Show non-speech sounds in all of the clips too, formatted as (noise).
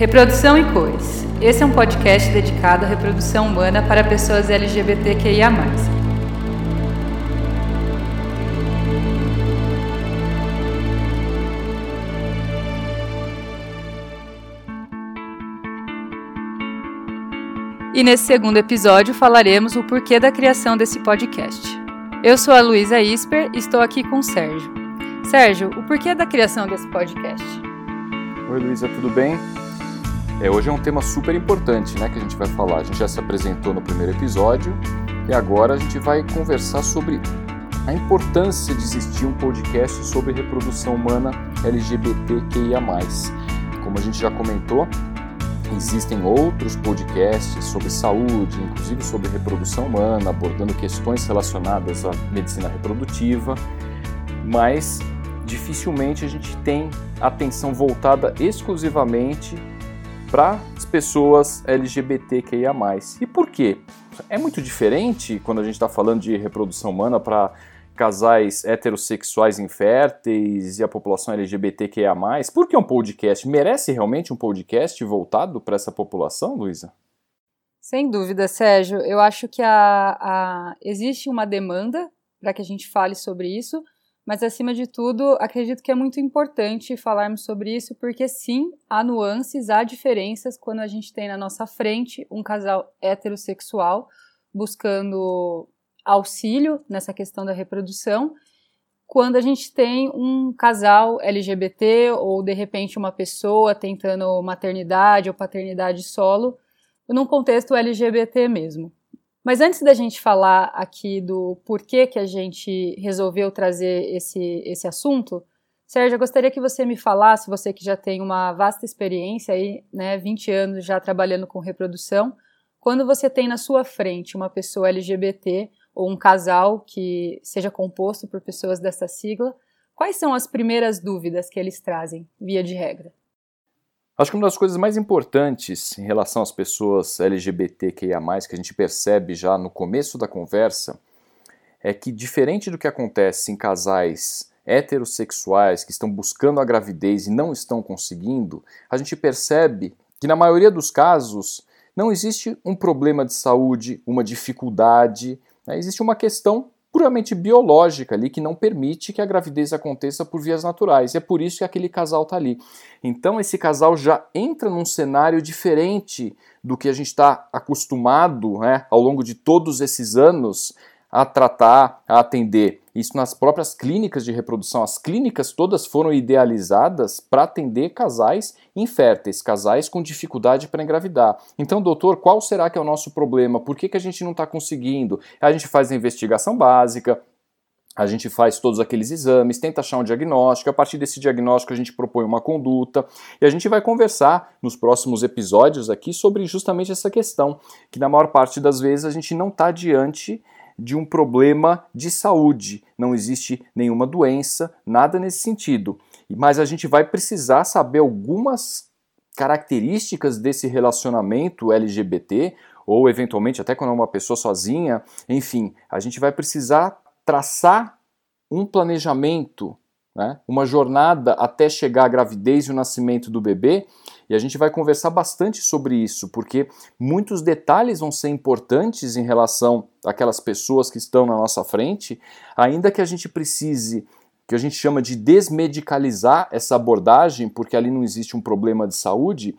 Reprodução e Cores. Esse é um podcast dedicado à reprodução humana para pessoas LGBTQIA. E nesse segundo episódio falaremos o porquê da criação desse podcast. Eu sou a Luísa Isper e estou aqui com o Sérgio. Sérgio, o porquê da criação desse podcast? Oi Luísa, tudo bem? É, hoje é um tema super importante né, que a gente vai falar. A gente já se apresentou no primeiro episódio e agora a gente vai conversar sobre a importância de existir um podcast sobre reprodução humana LGBTQIA. Como a gente já comentou, existem outros podcasts sobre saúde, inclusive sobre reprodução humana, abordando questões relacionadas à medicina reprodutiva, mas dificilmente a gente tem atenção voltada exclusivamente para as pessoas LGBTQIA. E por quê? É muito diferente quando a gente está falando de reprodução humana para casais heterossexuais inférteis e a população LGBTQIA. Por que um podcast? Merece realmente um podcast voltado para essa população, Luísa? Sem dúvida, Sérgio. Eu acho que a, a... existe uma demanda para que a gente fale sobre isso mas, acima de tudo, acredito que é muito importante falarmos sobre isso, porque sim, há nuances, há diferenças quando a gente tem na nossa frente um casal heterossexual buscando auxílio nessa questão da reprodução, quando a gente tem um casal LGBT ou de repente uma pessoa tentando maternidade ou paternidade solo, num contexto LGBT mesmo. Mas antes da gente falar aqui do porquê que a gente resolveu trazer esse, esse assunto, Sérgio, eu gostaria que você me falasse, você que já tem uma vasta experiência aí, né, 20 anos já trabalhando com reprodução, quando você tem na sua frente uma pessoa LGBT ou um casal que seja composto por pessoas dessa sigla, quais são as primeiras dúvidas que eles trazem, via de regra? Acho que uma das coisas mais importantes em relação às pessoas LGBTQIA, que a gente percebe já no começo da conversa, é que, diferente do que acontece em casais heterossexuais que estão buscando a gravidez e não estão conseguindo, a gente percebe que, na maioria dos casos, não existe um problema de saúde, uma dificuldade, né? existe uma questão puramente biológica ali que não permite que a gravidez aconteça por vias naturais. E é por isso que aquele casal está ali. Então esse casal já entra num cenário diferente do que a gente está acostumado né, ao longo de todos esses anos a tratar, a atender. Isso nas próprias clínicas de reprodução. As clínicas todas foram idealizadas para atender casais inférteis, casais com dificuldade para engravidar. Então, doutor, qual será que é o nosso problema? Por que, que a gente não está conseguindo? A gente faz a investigação básica, a gente faz todos aqueles exames, tenta achar um diagnóstico, a partir desse diagnóstico a gente propõe uma conduta e a gente vai conversar nos próximos episódios aqui sobre justamente essa questão, que na maior parte das vezes a gente não está diante de um problema de saúde, não existe nenhuma doença, nada nesse sentido. Mas a gente vai precisar saber algumas características desse relacionamento LGBT, ou eventualmente até quando é uma pessoa sozinha, enfim, a gente vai precisar traçar um planejamento, né, uma jornada até chegar à gravidez e o nascimento do bebê e a gente vai conversar bastante sobre isso, porque muitos detalhes vão ser importantes em relação àquelas pessoas que estão na nossa frente, ainda que a gente precise que a gente chama de desmedicalizar essa abordagem, porque ali não existe um problema de saúde.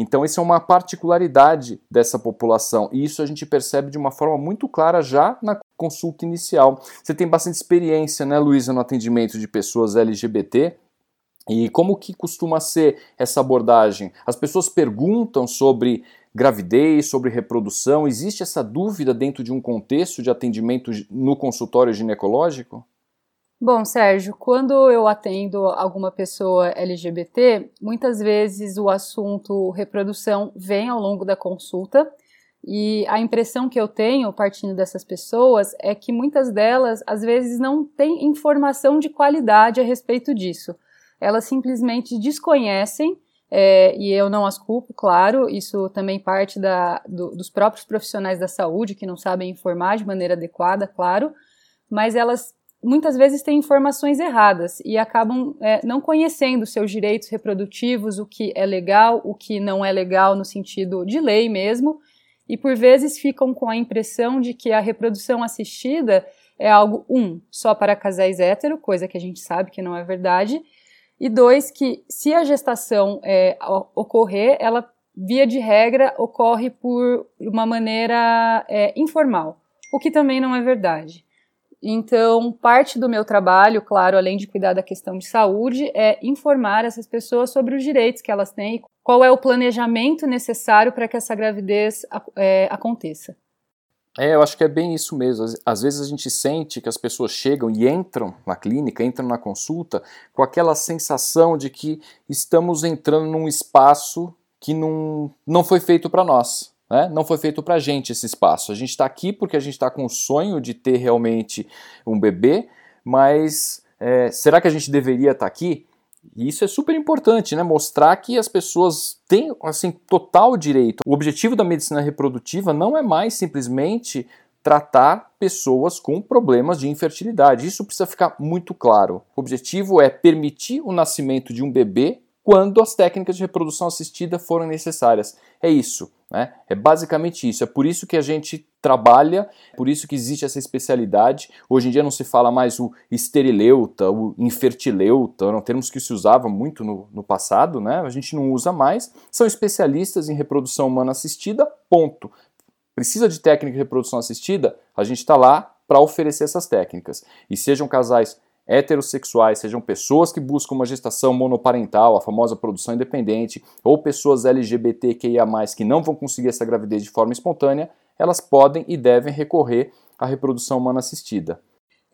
Então, isso é uma particularidade dessa população, e isso a gente percebe de uma forma muito clara já na consulta inicial. Você tem bastante experiência, né, Luísa, no atendimento de pessoas LGBT, e como que costuma ser essa abordagem? As pessoas perguntam sobre gravidez, sobre reprodução. Existe essa dúvida dentro de um contexto de atendimento no consultório ginecológico? Bom, Sérgio, quando eu atendo alguma pessoa LGBT, muitas vezes o assunto reprodução vem ao longo da consulta e a impressão que eu tenho partindo dessas pessoas é que muitas delas às vezes não têm informação de qualidade a respeito disso. Elas simplesmente desconhecem, é, e eu não as culpo, claro, isso também parte da, do, dos próprios profissionais da saúde que não sabem informar de maneira adequada, claro, mas elas muitas vezes têm informações erradas e acabam é, não conhecendo seus direitos reprodutivos, o que é legal, o que não é legal no sentido de lei mesmo, e por vezes ficam com a impressão de que a reprodução assistida é algo, um, só para casais hétero, coisa que a gente sabe que não é verdade, e dois, que se a gestação é, ocorrer, ela, via de regra, ocorre por uma maneira é, informal, o que também não é verdade. Então, parte do meu trabalho, claro, além de cuidar da questão de saúde, é informar essas pessoas sobre os direitos que elas têm e qual é o planejamento necessário para que essa gravidez é, aconteça. É, eu acho que é bem isso mesmo. Às vezes a gente sente que as pessoas chegam e entram na clínica, entram na consulta com aquela sensação de que estamos entrando num espaço que não, não foi feito para nós. Né? Não foi feito para a gente esse espaço. A gente está aqui porque a gente está com o sonho de ter realmente um bebê, mas é, será que a gente deveria estar tá aqui? E isso é super importante, né? Mostrar que as pessoas têm assim total direito. O objetivo da medicina reprodutiva não é mais simplesmente tratar pessoas com problemas de infertilidade. Isso precisa ficar muito claro. O objetivo é permitir o nascimento de um bebê quando as técnicas de reprodução assistida forem necessárias. É isso. Né? É basicamente isso. É por isso que a gente trabalha, por isso que existe essa especialidade. Hoje em dia não se fala mais o esterileuta, o infertileuta, eram termos que se usava muito no, no passado, né? a gente não usa mais. São especialistas em reprodução humana assistida, ponto. Precisa de técnica de reprodução assistida? A gente está lá para oferecer essas técnicas. E sejam casais heterossexuais, sejam pessoas que buscam uma gestação monoparental, a famosa produção independente, ou pessoas LGBTQIA+, que não vão conseguir essa gravidez de forma espontânea, elas podem e devem recorrer à reprodução humana assistida.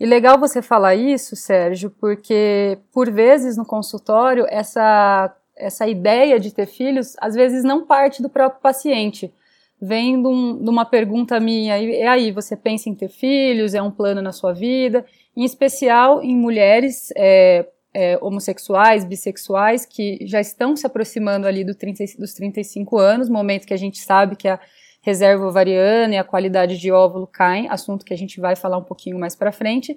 E legal você falar isso, Sérgio, porque por vezes no consultório essa essa ideia de ter filhos às vezes não parte do próprio paciente. Vem de, um, de uma pergunta minha, e aí, você pensa em ter filhos? É um plano na sua vida? Em especial em mulheres é, é, homossexuais, bissexuais, que já estão se aproximando ali do 30, dos 35 anos, momento que a gente sabe que a reserva ovariana e a qualidade de óvulo caem, assunto que a gente vai falar um pouquinho mais para frente,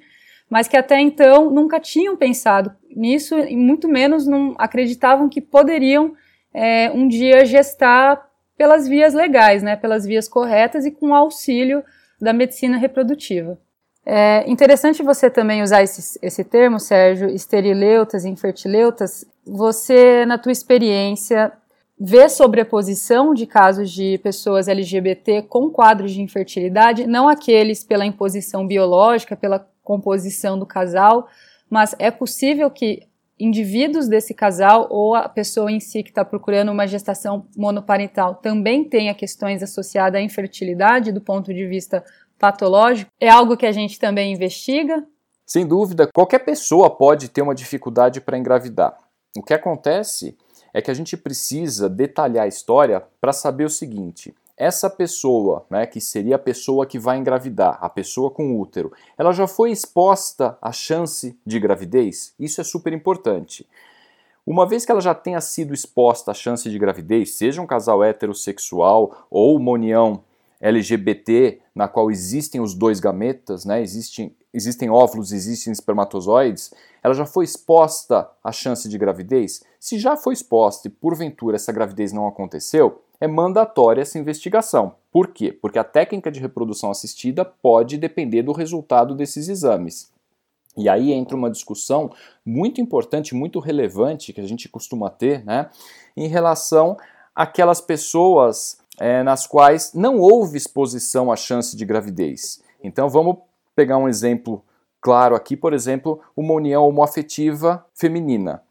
mas que até então nunca tinham pensado nisso e muito menos não acreditavam que poderiam é, um dia gestar pelas vias legais, né, pelas vias corretas e com auxílio da medicina reprodutiva. É interessante você também usar esse, esse termo, Sérgio, esterileutas, infertileutas. Você, na tua experiência, vê sobreposição de casos de pessoas LGBT com quadros de infertilidade, não aqueles pela imposição biológica, pela composição do casal, mas é possível que indivíduos desse casal ou a pessoa em si que está procurando uma gestação monoparental também tenha questões associadas à infertilidade do ponto de vista patológico, é algo que a gente também investiga? Sem dúvida, qualquer pessoa pode ter uma dificuldade para engravidar. O que acontece é que a gente precisa detalhar a história para saber o seguinte: essa pessoa, né, que seria a pessoa que vai engravidar, a pessoa com útero, ela já foi exposta à chance de gravidez? Isso é super importante. Uma vez que ela já tenha sido exposta à chance de gravidez, seja um casal heterossexual ou uma união LGBT, na qual existem os dois gametas, né, existem, existem óvulos, existem espermatozoides, ela já foi exposta à chance de gravidez? Se já foi exposta e porventura essa gravidez não aconteceu, é mandatória essa investigação. Por quê? Porque a técnica de reprodução assistida pode depender do resultado desses exames. E aí entra uma discussão muito importante, muito relevante que a gente costuma ter, né, em relação àquelas pessoas é, nas quais não houve exposição à chance de gravidez. Então vamos pegar um exemplo claro aqui, por exemplo, uma união homoafetiva feminina.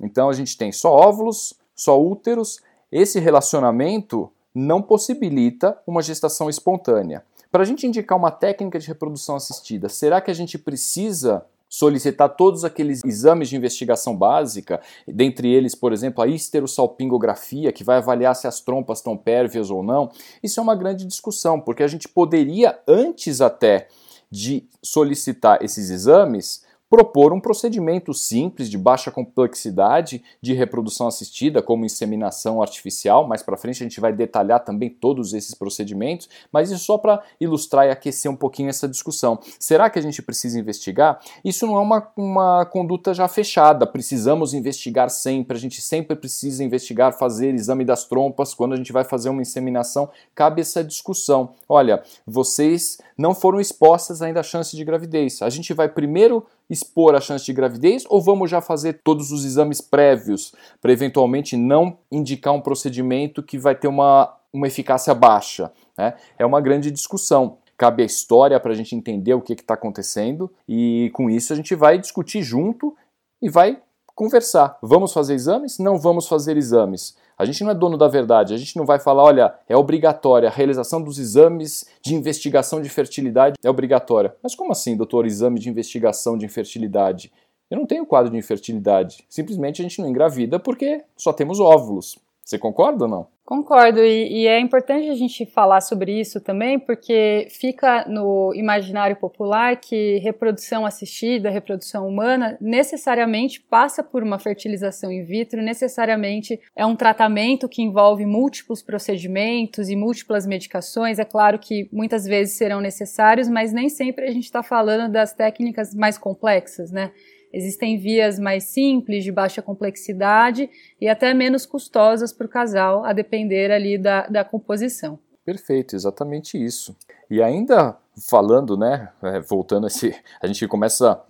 Então a gente tem só óvulos, só úteros. Esse relacionamento não possibilita uma gestação espontânea. Para a gente indicar uma técnica de reprodução assistida, será que a gente precisa solicitar todos aqueles exames de investigação básica, dentre eles, por exemplo, a histerosalpingografia, que vai avaliar se as trompas estão pérvias ou não, isso é uma grande discussão, porque a gente poderia, antes até de solicitar esses exames, propor um procedimento simples, de baixa complexidade de reprodução assistida, como inseminação artificial. Mais para frente a gente vai detalhar também todos esses procedimentos, mas isso só para ilustrar e aquecer um pouquinho essa discussão. Será que a gente precisa investigar? Isso não é uma, uma conduta já fechada, precisamos investigar sempre, a gente sempre precisa investigar, fazer exame das trompas, quando a gente vai fazer uma inseminação, cabe essa discussão. Olha, vocês não foram expostas ainda à chance de gravidez. A gente vai primeiro expor a chance de gravidez ou vamos já fazer todos os exames prévios para eventualmente não indicar um procedimento que vai ter uma, uma eficácia baixa? Né? É uma grande discussão. Cabe a história para a gente entender o que está acontecendo e com isso a gente vai discutir junto e vai conversar. Vamos fazer exames? Não vamos fazer exames. A gente não é dono da verdade, a gente não vai falar, olha, é obrigatória, a realização dos exames de investigação de fertilidade é obrigatória. Mas como assim, doutor, exame de investigação de infertilidade? Eu não tenho quadro de infertilidade. Simplesmente a gente não engravida porque só temos óvulos. Você concorda ou não? Concordo, e, e, é importante a gente falar sobre isso também, porque fica no imaginário popular que reprodução assistida, reprodução humana, necessariamente passa por uma fertilização in vitro, necessariamente é um tratamento que envolve múltiplos procedimentos e múltiplas medicações. É claro que muitas vezes serão necessários, mas nem sempre a gente está falando das técnicas mais complexas, né? Existem vias mais simples, de baixa complexidade e até menos custosas para o casal, a depender ali da, da composição. Perfeito, exatamente isso. E ainda falando, né, é, voltando a esse, a gente começa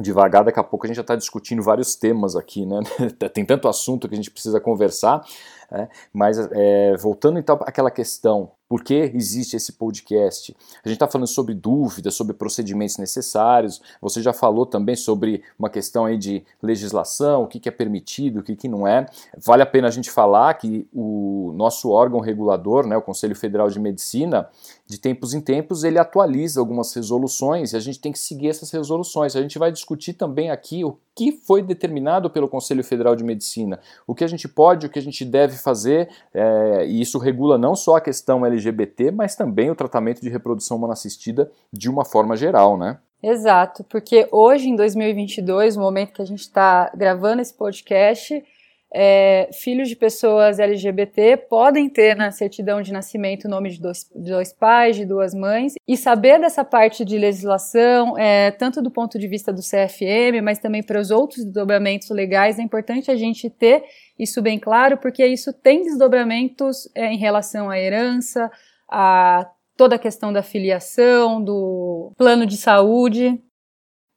devagar, daqui a pouco a gente já está discutindo vários temas aqui, né? (laughs) Tem tanto assunto que a gente precisa conversar, né? mas é, voltando então àquela questão por que existe esse podcast? A gente está falando sobre dúvidas, sobre procedimentos necessários. Você já falou também sobre uma questão aí de legislação, o que, que é permitido, o que, que não é. Vale a pena a gente falar que o nosso órgão regulador, né, o Conselho Federal de Medicina, de tempos em tempos ele atualiza algumas resoluções e a gente tem que seguir essas resoluções. A gente vai discutir também aqui o que foi determinado pelo Conselho Federal de Medicina, o que a gente pode, o que a gente deve fazer, é, e isso regula não só a questão LGBT, mas também o tratamento de reprodução humana assistida de uma forma geral, né? Exato, porque hoje, em 2022, no momento que a gente está gravando esse podcast, é, filhos de pessoas LGBT podem ter na certidão de nascimento o nome de dois, de dois pais, de duas mães, e saber dessa parte de legislação, é, tanto do ponto de vista do CFM, mas também para os outros desdobramentos legais, é importante a gente ter isso bem claro, porque isso tem desdobramentos é, em relação à herança, a toda a questão da filiação, do plano de saúde.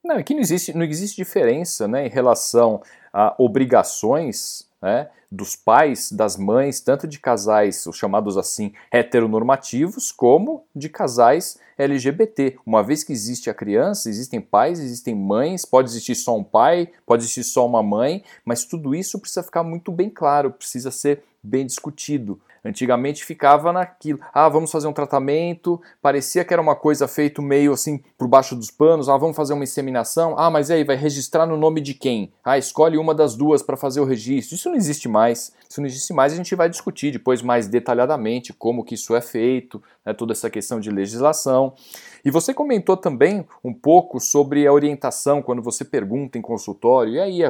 Não, aqui não existe, não existe diferença né, em relação a obrigações né, dos pais, das mães, tanto de casais, os chamados assim heteronormativos, como de casais LGBT. Uma vez que existe a criança, existem pais, existem mães, pode existir só um pai, pode existir só uma mãe, mas tudo isso precisa ficar muito bem claro, precisa ser bem discutido. Antigamente ficava naquilo, ah, vamos fazer um tratamento, parecia que era uma coisa feita meio assim por baixo dos panos, ah, vamos fazer uma inseminação, ah, mas aí vai registrar no nome de quem? Ah, escolhe uma das duas para fazer o registro. Isso não existe mais. Isso não existe mais, a gente vai discutir depois mais detalhadamente como que isso é feito, né, toda essa questão de legislação. E você comentou também um pouco sobre a orientação quando você pergunta em consultório, e aí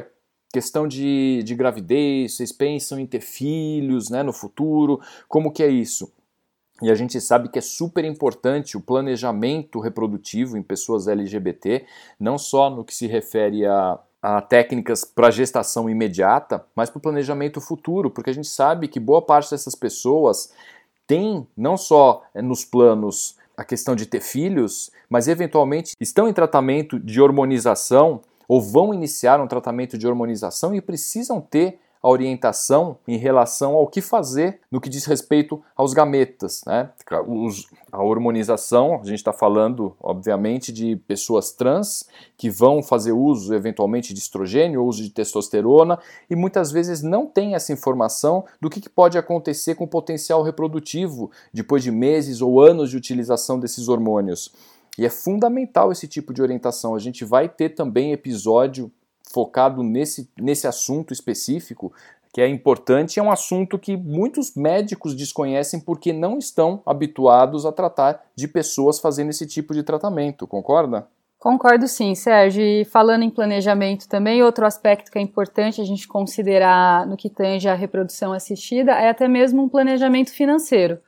questão de, de gravidez, vocês pensam em ter filhos né, no futuro, como que é isso? E a gente sabe que é super importante o planejamento reprodutivo em pessoas LGBT, não só no que se refere a, a técnicas para gestação imediata, mas para o planejamento futuro, porque a gente sabe que boa parte dessas pessoas tem não só eh, nos planos a questão de ter filhos, mas eventualmente estão em tratamento de hormonização ou vão iniciar um tratamento de hormonização e precisam ter a orientação em relação ao que fazer no que diz respeito aos gametas. Né? a hormonização, a gente está falando, obviamente, de pessoas trans que vão fazer uso, eventualmente, de estrogênio, uso de testosterona, e muitas vezes não tem essa informação do que, que pode acontecer com o potencial reprodutivo depois de meses ou anos de utilização desses hormônios. E é fundamental esse tipo de orientação. A gente vai ter também episódio focado nesse, nesse assunto específico, que é importante, é um assunto que muitos médicos desconhecem porque não estão habituados a tratar de pessoas fazendo esse tipo de tratamento, concorda? Concordo sim, Sérgio. E falando em planejamento também, outro aspecto que é importante a gente considerar no que tange a reprodução assistida é até mesmo um planejamento financeiro.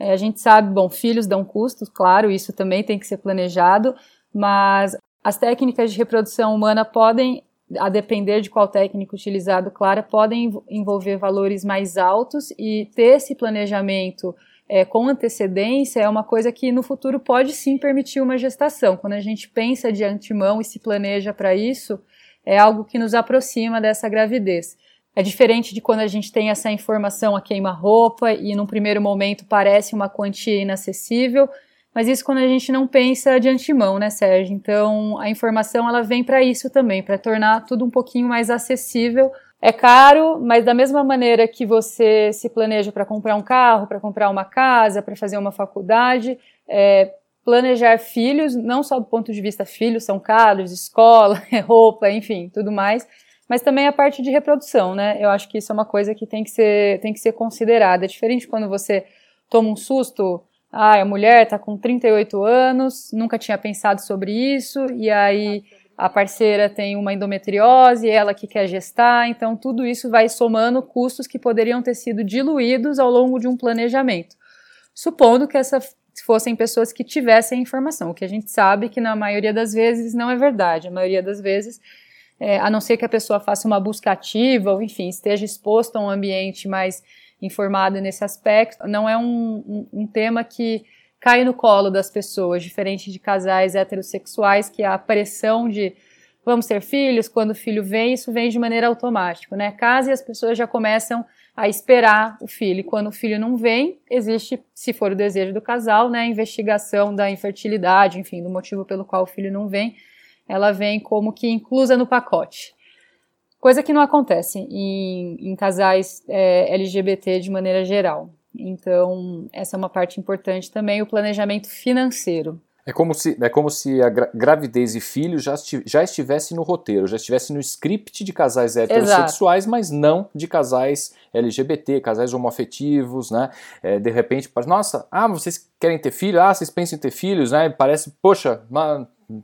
É, a gente sabe, bom, filhos dão custos, claro, isso também tem que ser planejado, mas as técnicas de reprodução humana podem, a depender de qual técnica utilizado, claro, podem envolver valores mais altos e ter esse planejamento é, com antecedência é uma coisa que no futuro pode sim permitir uma gestação. Quando a gente pensa de antemão e se planeja para isso, é algo que nos aproxima dessa gravidez. É diferente de quando a gente tem essa informação a queima-roupa e num primeiro momento parece uma quantia inacessível, mas isso quando a gente não pensa de antemão, né, Sérgio? Então a informação ela vem para isso também, para tornar tudo um pouquinho mais acessível é caro, mas da mesma maneira que você se planeja para comprar um carro, para comprar uma casa, para fazer uma faculdade, é, planejar filhos, não só do ponto de vista filhos são caros, escola, (laughs) roupa, enfim, tudo mais, mas também a parte de reprodução, né? Eu acho que isso é uma coisa que tem que ser, tem que ser considerada. É diferente quando você toma um susto, ah, a mulher está com 38 anos, nunca tinha pensado sobre isso, e aí a parceira tem uma endometriose, ela que quer gestar, então tudo isso vai somando custos que poderiam ter sido diluídos ao longo de um planejamento. Supondo que essas fossem pessoas que tivessem informação, o que a gente sabe que na maioria das vezes não é verdade. A maioria das vezes, é, a não ser que a pessoa faça uma busca ativa, ou enfim, esteja exposto a um ambiente mais informado nesse aspecto, não é um, um, um tema que cai no colo das pessoas, diferente de casais heterossexuais, que a pressão de vamos ter filhos, quando o filho vem, isso vem de maneira automática, né? Casa e as pessoas já começam a esperar o filho. E quando o filho não vem, existe, se for o desejo do casal, né, a investigação da infertilidade, enfim, do motivo pelo qual o filho não vem, ela vem como que inclusa no pacote. Coisa que não acontece em, em casais é, LGBT de maneira geral. Então, essa é uma parte importante também, o planejamento financeiro. É como se, é como se a gravidez e filho já, já estivesse no roteiro, já estivesse no script de casais heterossexuais, Exato. mas não de casais LGBT, casais homoafetivos, né? É, de repente, nossa, ah, vocês querem ter filho? Ah, vocês pensam em ter filhos, né? Parece, poxa,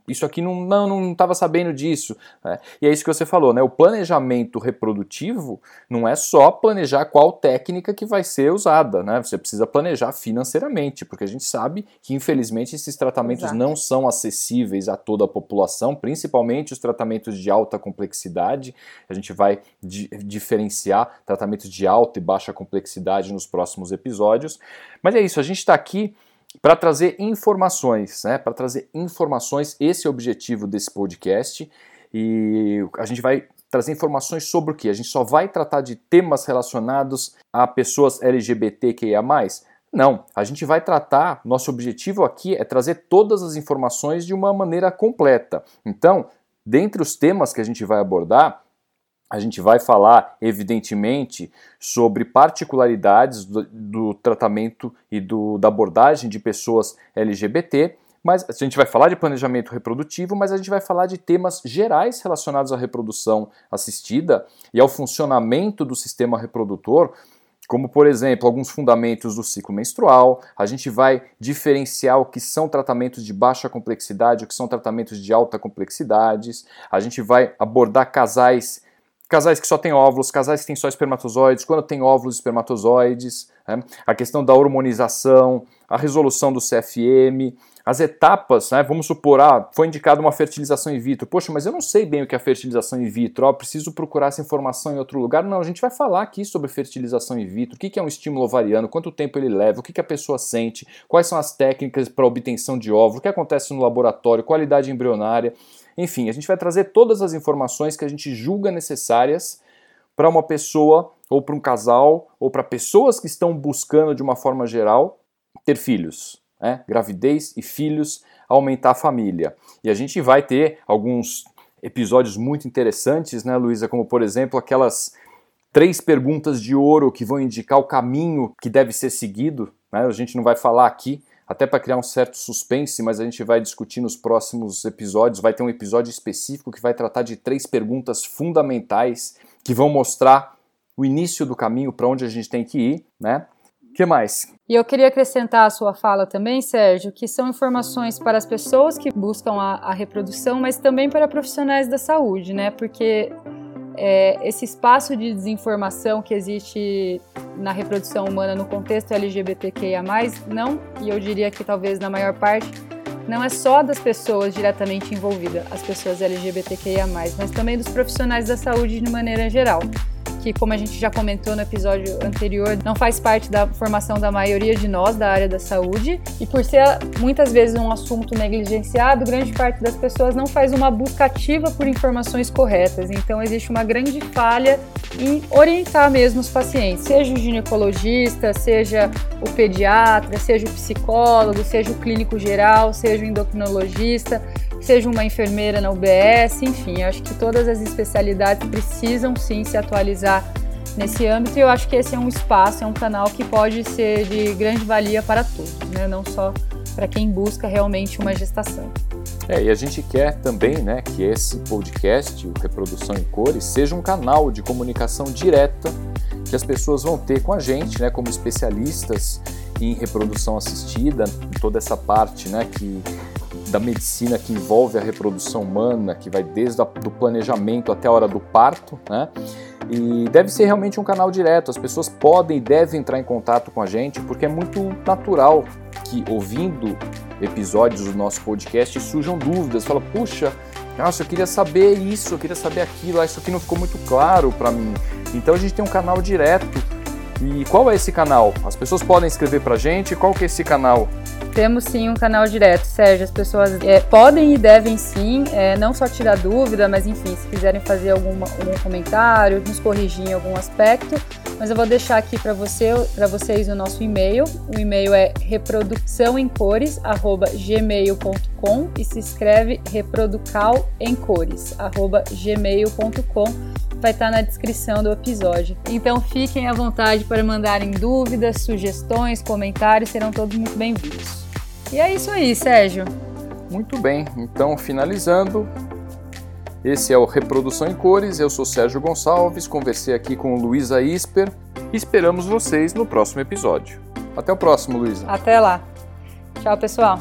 isso aqui não não não estava sabendo disso né? e é isso que você falou né o planejamento reprodutivo não é só planejar qual técnica que vai ser usada né você precisa planejar financeiramente porque a gente sabe que infelizmente esses tratamentos Exato. não são acessíveis a toda a população principalmente os tratamentos de alta complexidade a gente vai di diferenciar tratamentos de alta e baixa complexidade nos próximos episódios mas é isso a gente está aqui para trazer informações, né? Para trazer informações, esse é o objetivo desse podcast. E a gente vai trazer informações sobre o que? A gente só vai tratar de temas relacionados a pessoas LGBTQIA. Não, a gente vai tratar, nosso objetivo aqui é trazer todas as informações de uma maneira completa. Então, dentre os temas que a gente vai abordar, a gente vai falar, evidentemente, sobre particularidades do, do tratamento e do, da abordagem de pessoas LGBT, mas a gente vai falar de planejamento reprodutivo, mas a gente vai falar de temas gerais relacionados à reprodução assistida e ao funcionamento do sistema reprodutor, como por exemplo alguns fundamentos do ciclo menstrual. A gente vai diferenciar o que são tratamentos de baixa complexidade, o que são tratamentos de alta complexidade. A gente vai abordar casais casais que só têm óvulos, casais que têm só espermatozoides, quando tem óvulos e espermatozoides, né? a questão da hormonização, a resolução do CFM, as etapas, né? vamos supor, ah, foi indicada uma fertilização in vitro, poxa, mas eu não sei bem o que é fertilização in vitro, oh, preciso procurar essa informação em outro lugar. Não, a gente vai falar aqui sobre fertilização in vitro, o que é um estímulo ovariano, quanto tempo ele leva, o que a pessoa sente, quais são as técnicas para obtenção de óvulo, o que acontece no laboratório, qualidade embrionária. Enfim, a gente vai trazer todas as informações que a gente julga necessárias para uma pessoa, ou para um casal, ou para pessoas que estão buscando de uma forma geral ter filhos. Né? Gravidez e filhos, aumentar a família. E a gente vai ter alguns episódios muito interessantes, né, Luísa? Como por exemplo aquelas três perguntas de ouro que vão indicar o caminho que deve ser seguido. Né? A gente não vai falar aqui, até para criar um certo suspense, mas a gente vai discutir nos próximos episódios. Vai ter um episódio específico que vai tratar de três perguntas fundamentais que vão mostrar o início do caminho para onde a gente tem que ir, né? que mais? E eu queria acrescentar a sua fala também, Sérgio, que são informações para as pessoas que buscam a, a reprodução, mas também para profissionais da saúde, né? Porque é, esse espaço de desinformação que existe na reprodução humana no contexto LGBTQIA+, não, e eu diria que talvez na maior parte, não é só das pessoas diretamente envolvidas, as pessoas LGBTQIA+, mas também dos profissionais da saúde de maneira geral que, como a gente já comentou no episódio anterior, não faz parte da formação da maioria de nós da área da saúde. E por ser muitas vezes um assunto negligenciado, grande parte das pessoas não faz uma busca ativa por informações corretas. Então, existe uma grande falha em orientar mesmo os pacientes, seja o ginecologista, seja o pediatra, seja o psicólogo, seja o clínico geral, seja o endocrinologista seja uma enfermeira na UBS, enfim, acho que todas as especialidades precisam sim se atualizar nesse âmbito e eu acho que esse é um espaço, é um canal que pode ser de grande valia para todos, né? não só para quem busca realmente uma gestação. É, e a gente quer também né, que esse podcast, o Reprodução em Cores, seja um canal de comunicação direta que as pessoas vão ter com a gente, né, como especialistas em reprodução assistida, toda essa parte né, que da medicina que envolve a reprodução humana, que vai desde o planejamento até a hora do parto, né? E deve ser realmente um canal direto. As pessoas podem e devem entrar em contato com a gente, porque é muito natural que ouvindo episódios do nosso podcast surjam dúvidas. Fala, puxa, nossa, eu queria saber isso, eu queria saber aquilo, ah, isso aqui não ficou muito claro para mim. Então a gente tem um canal direto. E qual é esse canal? As pessoas podem escrever para a gente. Qual que é esse canal? Temos sim um canal direto, Sérgio. As pessoas é, podem e devem sim, é, não só tirar dúvida, mas enfim, se quiserem fazer alguma, algum comentário, nos corrigir em algum aspecto. Mas eu vou deixar aqui para você, para vocês o nosso e-mail. O e-mail é reproduçãoemcores@gmail.com e se escreve reproducalencores@gmail.com vai estar na descrição do episódio. Então fiquem à vontade para mandarem dúvidas, sugestões, comentários, serão todos muito bem-vindos. E é isso aí, Sérgio. Muito bem, então finalizando, esse é o Reprodução em Cores, eu sou Sérgio Gonçalves, conversei aqui com Luísa Isper esperamos vocês no próximo episódio. Até o próximo, Luísa. Até lá. Tchau, pessoal.